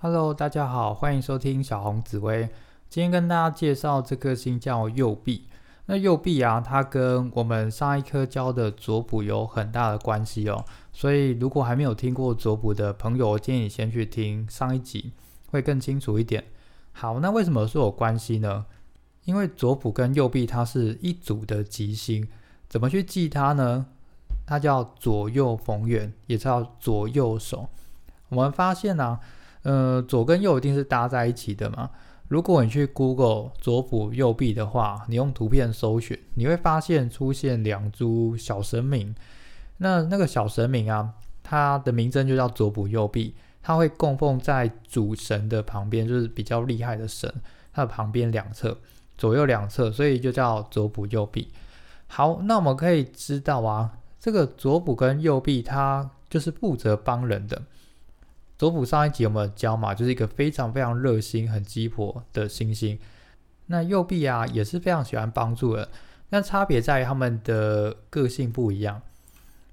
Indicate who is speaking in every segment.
Speaker 1: Hello，大家好，欢迎收听小红紫薇。今天跟大家介绍这颗星叫右臂。那右臂啊，它跟我们上一颗教的左补有很大的关系哦。所以如果还没有听过左补的朋友，我建议你先去听上一集，会更清楚一点。好，那为什么说有关系呢？因为左补跟右臂它是一组的吉星，怎么去记它呢？它叫左右逢源，也叫左右手。我们发现呢，呃，左跟右一定是搭在一起的嘛。如果你去 Google 左补右臂的话，你用图片搜寻，你会发现出现两株小神明。那那个小神明啊，它的名称就叫左补右臂，它会供奉在主神的旁边，就是比较厉害的神，它的旁边两侧。左右两侧，所以就叫左补右臂。好，那我们可以知道啊，这个左补跟右臂，它就是负责帮人的。左补上一集有没有教嘛？就是一个非常非常热心、很鸡婆的星星。那右弼啊，也是非常喜欢帮助人。那差别在于他们的个性不一样。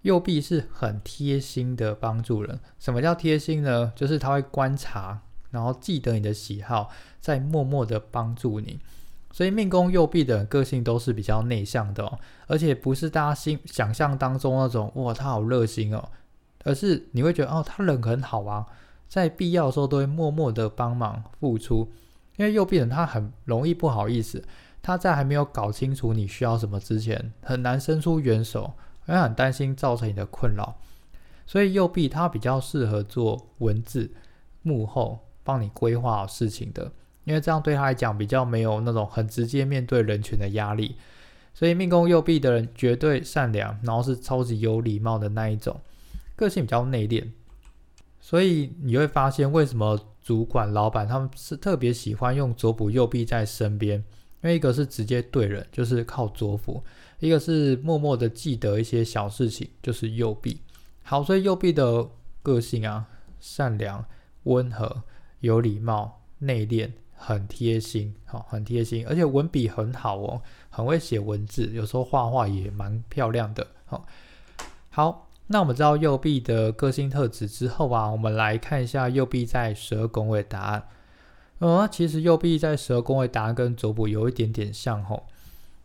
Speaker 1: 右弼是很贴心的帮助人。什么叫贴心呢？就是他会观察，然后记得你的喜好，在默默的帮助你。所以命宫右弼的个性都是比较内向的哦，而且不是大家心想象当中那种哇，他好热心哦，而是你会觉得哦，他人很好啊，在必要的时候都会默默的帮忙付出。因为右臂人他很容易不好意思，他在还没有搞清楚你需要什么之前，很难伸出援手，因为很担心造成你的困扰。所以右臂他比较适合做文字幕后帮你规划好事情的。因为这样对他来讲比较没有那种很直接面对人群的压力，所以命宫右臂的人绝对善良，然后是超级有礼貌的那一种，个性比较内敛。所以你会发现为什么主管、老板他们是特别喜欢用左辅右臂在身边，因为一个是直接对人，就是靠左辅；一个是默默的记得一些小事情，就是右臂。好，所以右臂的个性啊，善良、温和、有礼貌、内敛。很贴心，好，很贴心，而且文笔很好哦，很会写文字，有时候画画也蛮漂亮的，好。好，那我们知道右臂的个性特质之后啊，我们来看一下右臂在十二宫位答案。呃，其实右臂在十二宫位答案跟左补有一点点像吼。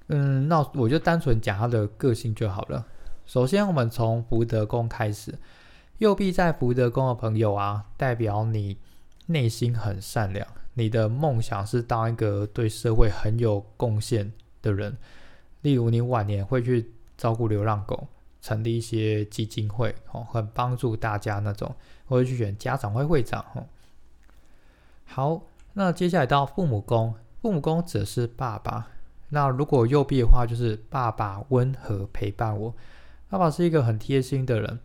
Speaker 1: 嗯，那我就单纯讲他的个性就好了。首先，我们从福德宫开始，右臂在福德宫的朋友啊，代表你内心很善良。你的梦想是当一个对社会很有贡献的人，例如你晚年会去照顾流浪狗，成立一些基金会，哦，很帮助大家那种，或者去选家长会会长，哦。好，那接下来到父母宫，父母宫指的是爸爸。那如果右臂的话，就是爸爸温和陪伴我，爸爸是一个很贴心的人，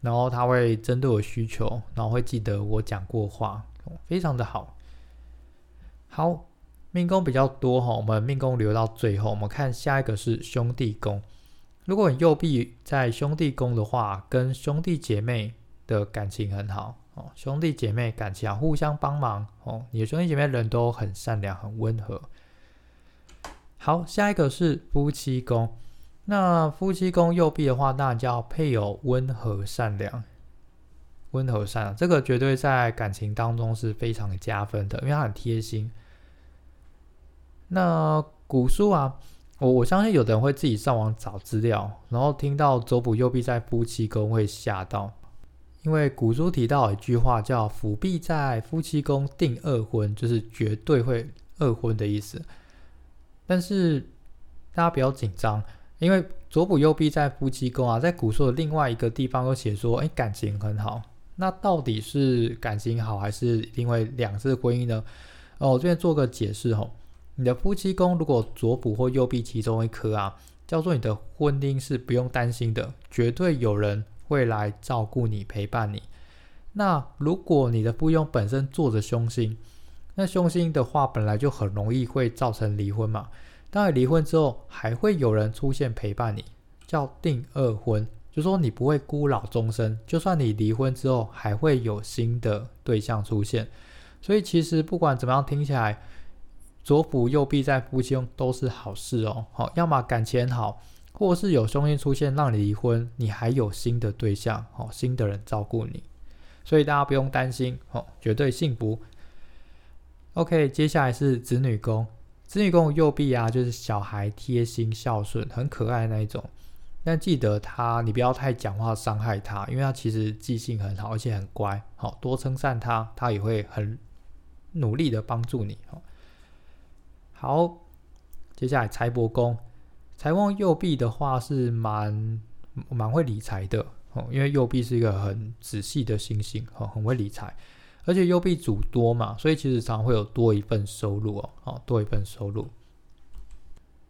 Speaker 1: 然后他会针对我需求，然后会记得我讲过话，非常的好。好，命宫比较多哈，我们命宫留到最后。我们看下一个是兄弟宫。如果你右臂在兄弟宫的话，跟兄弟姐妹的感情很好哦，兄弟姐妹感情互相帮忙哦。你的兄弟姐妹人都很善良、很温和。好，下一个是夫妻宫。那夫妻宫右臂的话，那叫配偶温和善良。温和善良，这个绝对在感情当中是非常加分的，因为他很贴心。那古书啊，我我相信有的人会自己上网找资料，然后听到左补右弼在夫妻宫会吓到，因为古书提到一句话叫“辅弼在夫妻宫定二婚”，就是绝对会二婚的意思。但是大家不要紧张，因为左补右弼在夫妻宫啊，在古书的另外一个地方又写说，哎，感情很好。那到底是感情好，还是因为两次婚姻呢？哦，我这边做个解释吼。你的夫妻宫如果左补或右弼其中一颗啊，叫做你的婚姻是不用担心的，绝对有人会来照顾你、陪伴你。那如果你的夫佣本身坐着凶星，那凶星的话本来就很容易会造成离婚嘛。当你离婚之后，还会有人出现陪伴你，叫定二婚。就说你不会孤老终生，就算你离婚之后，还会有新的对象出现。所以其实不管怎么样，听起来左辅右弼在夫妻中都是好事哦。好，要么感情好，或是有凶星出现让你离婚，你还有新的对象，好，新的人照顾你。所以大家不用担心哦，绝对幸福。OK，接下来是子女宫，子女宫右臂啊，就是小孩贴心孝顺，很可爱那一种。但记得他，你不要太讲话伤害他，因为他其实记性很好，而且很乖。好多称赞他，他也会很努力的帮助你。好，接下来财帛宫，财旺右臂的话是蛮蛮会理财的哦，因为右臂是一个很仔细的星星，哦，很会理财，而且右臂主多嘛，所以其实常会有多一份收入哦，哦，多一份收入。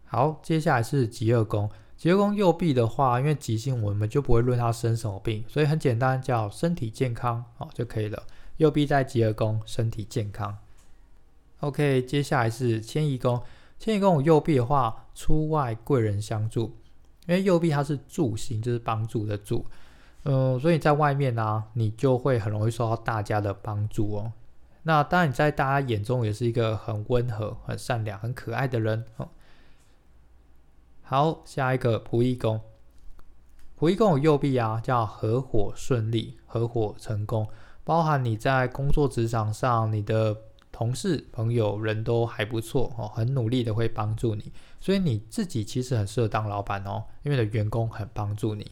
Speaker 1: 好，接下来是极二宫。吉宫右臂的话，因为吉星，我们就不会论他生什么病，所以很简单，叫身体健康好就可以了。右臂在吉宫，身体健康。OK，接下来是迁移宫，迁移宫有右臂的话，出外贵人相助，因为右臂它是助星，就是帮助的助，嗯，所以在外面呢，你就会很容易受到大家的帮助哦。那当然你在大家眼中也是一个很温和、很善良、很可爱的人哦。好，下一个仆役宫，仆役宫有右臂啊，叫合伙顺利、合伙成功，包含你在工作职场上，你的同事、朋友人都还不错哦，很努力的会帮助你，所以你自己其实很适合当老板哦，因为的员工很帮助你。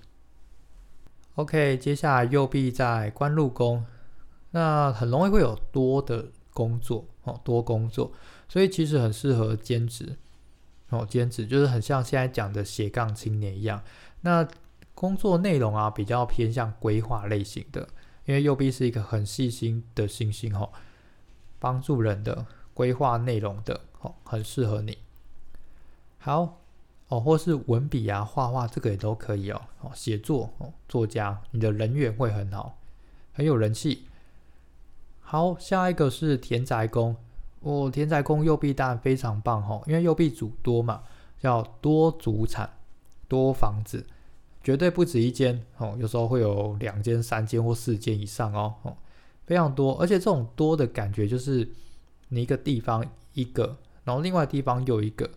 Speaker 1: OK，接下来右臂在官禄宫，那很容易会有多的工作哦，多工作，所以其实很适合兼职。哦，兼职就是很像现在讲的斜杠青年一样。那工作内容啊，比较偏向规划类型的，因为右臂是一个很细心的星星哦，帮助人的规划内容的哦，很适合你。好哦，或是文笔啊、画画这个也都可以哦。哦，写作哦，作家，你的人缘会很好，很有人气。好，下一个是田宅宫。哦，田宅宫右臂当然非常棒哦，因为右臂主多嘛，叫多主产、多房子，绝对不止一间哦，有时候会有两间、三间或四间以上，哦，非常多，而且这种多的感觉就是你一个地方一个，然后另外地方又一个，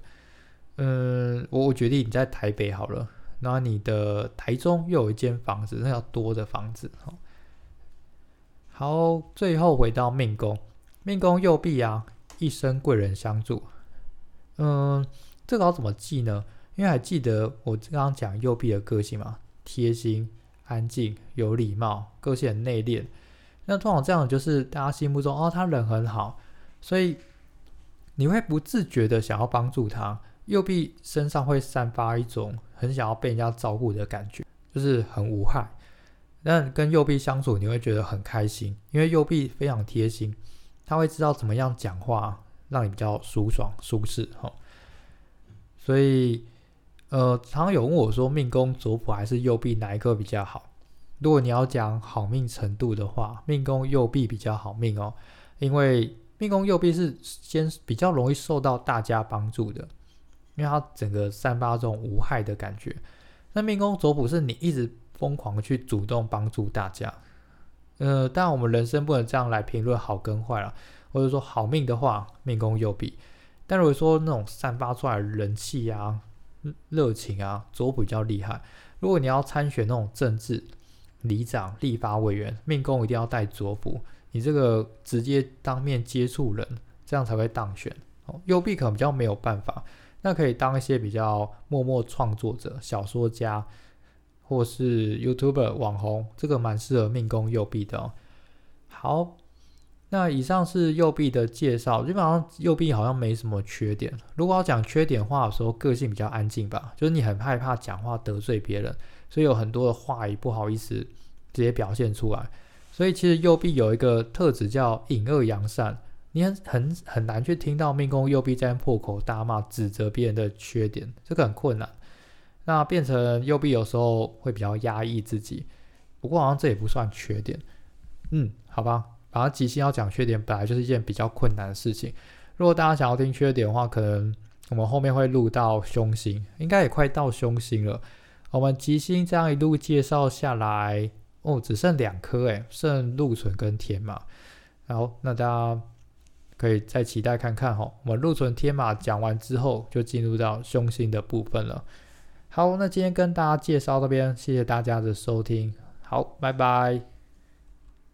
Speaker 1: 嗯，我我决定你在台北好了，然后你的台中又有一间房子，那叫多的房子。好，最后回到命宫，命宫右臂啊。一生贵人相助，嗯，这个要怎么记呢？因为还记得我刚刚讲右臂的个性嘛，贴心、安静、有礼貌，个性很内敛。那通常这样就是大家心目中哦，他人很好，所以你会不自觉的想要帮助他。右臂身上会散发一种很想要被人家照顾的感觉，就是很无害。但跟右臂相处，你会觉得很开心，因为右臂非常贴心。他会知道怎么样讲话，让你比较舒爽、舒适哈。所以，呃，常常有问我说，命宫左辅还是右臂哪一个比较好？如果你要讲好命程度的话，命宫右臂比较好命哦，因为命宫右臂是先比较容易受到大家帮助的，因为它整个散发这种无害的感觉。那命宫左辅是你一直疯狂去主动帮助大家。呃，当然我们人生不能这样来评论好跟坏了，或者说好命的话，命宫右臂；但如果说那种散发出来的人气啊、热情啊，左辅比较厉害。如果你要参选那种政治、里长、立法委员，命宫一定要带左辅，你这个直接当面接触人，这样才会当选。哦，右臂可能比较没有办法，那可以当一些比较默默创作者、小说家。或是 YouTuber 网红，这个蛮适合命宫右臂的哦。好，那以上是右臂的介绍，基本上右臂好像没什么缺点。如果要讲缺点话的时候，个性比较安静吧，就是你很害怕讲话得罪别人，所以有很多的话也不好意思直接表现出来。所以其实右臂有一个特质叫隐恶扬善，你很很很难去听到命宫右臂在破口大骂指责别人的缺点，这个很困难。那变成右臂有时候会比较压抑自己，不过好像这也不算缺点，嗯，好吧，反正即兴要讲缺点本来就是一件比较困难的事情。如果大家想要听缺点的话，可能我们后面会录到凶星，应该也快到凶星了。我们吉星这样一路介绍下来，哦，只剩两颗诶，剩禄存跟天马。好，那大家可以再期待看看哈。我们禄存天马讲完之后，就进入到凶星的部分了。好，那今天跟大家介绍这边，谢谢大家的收听，好，拜拜。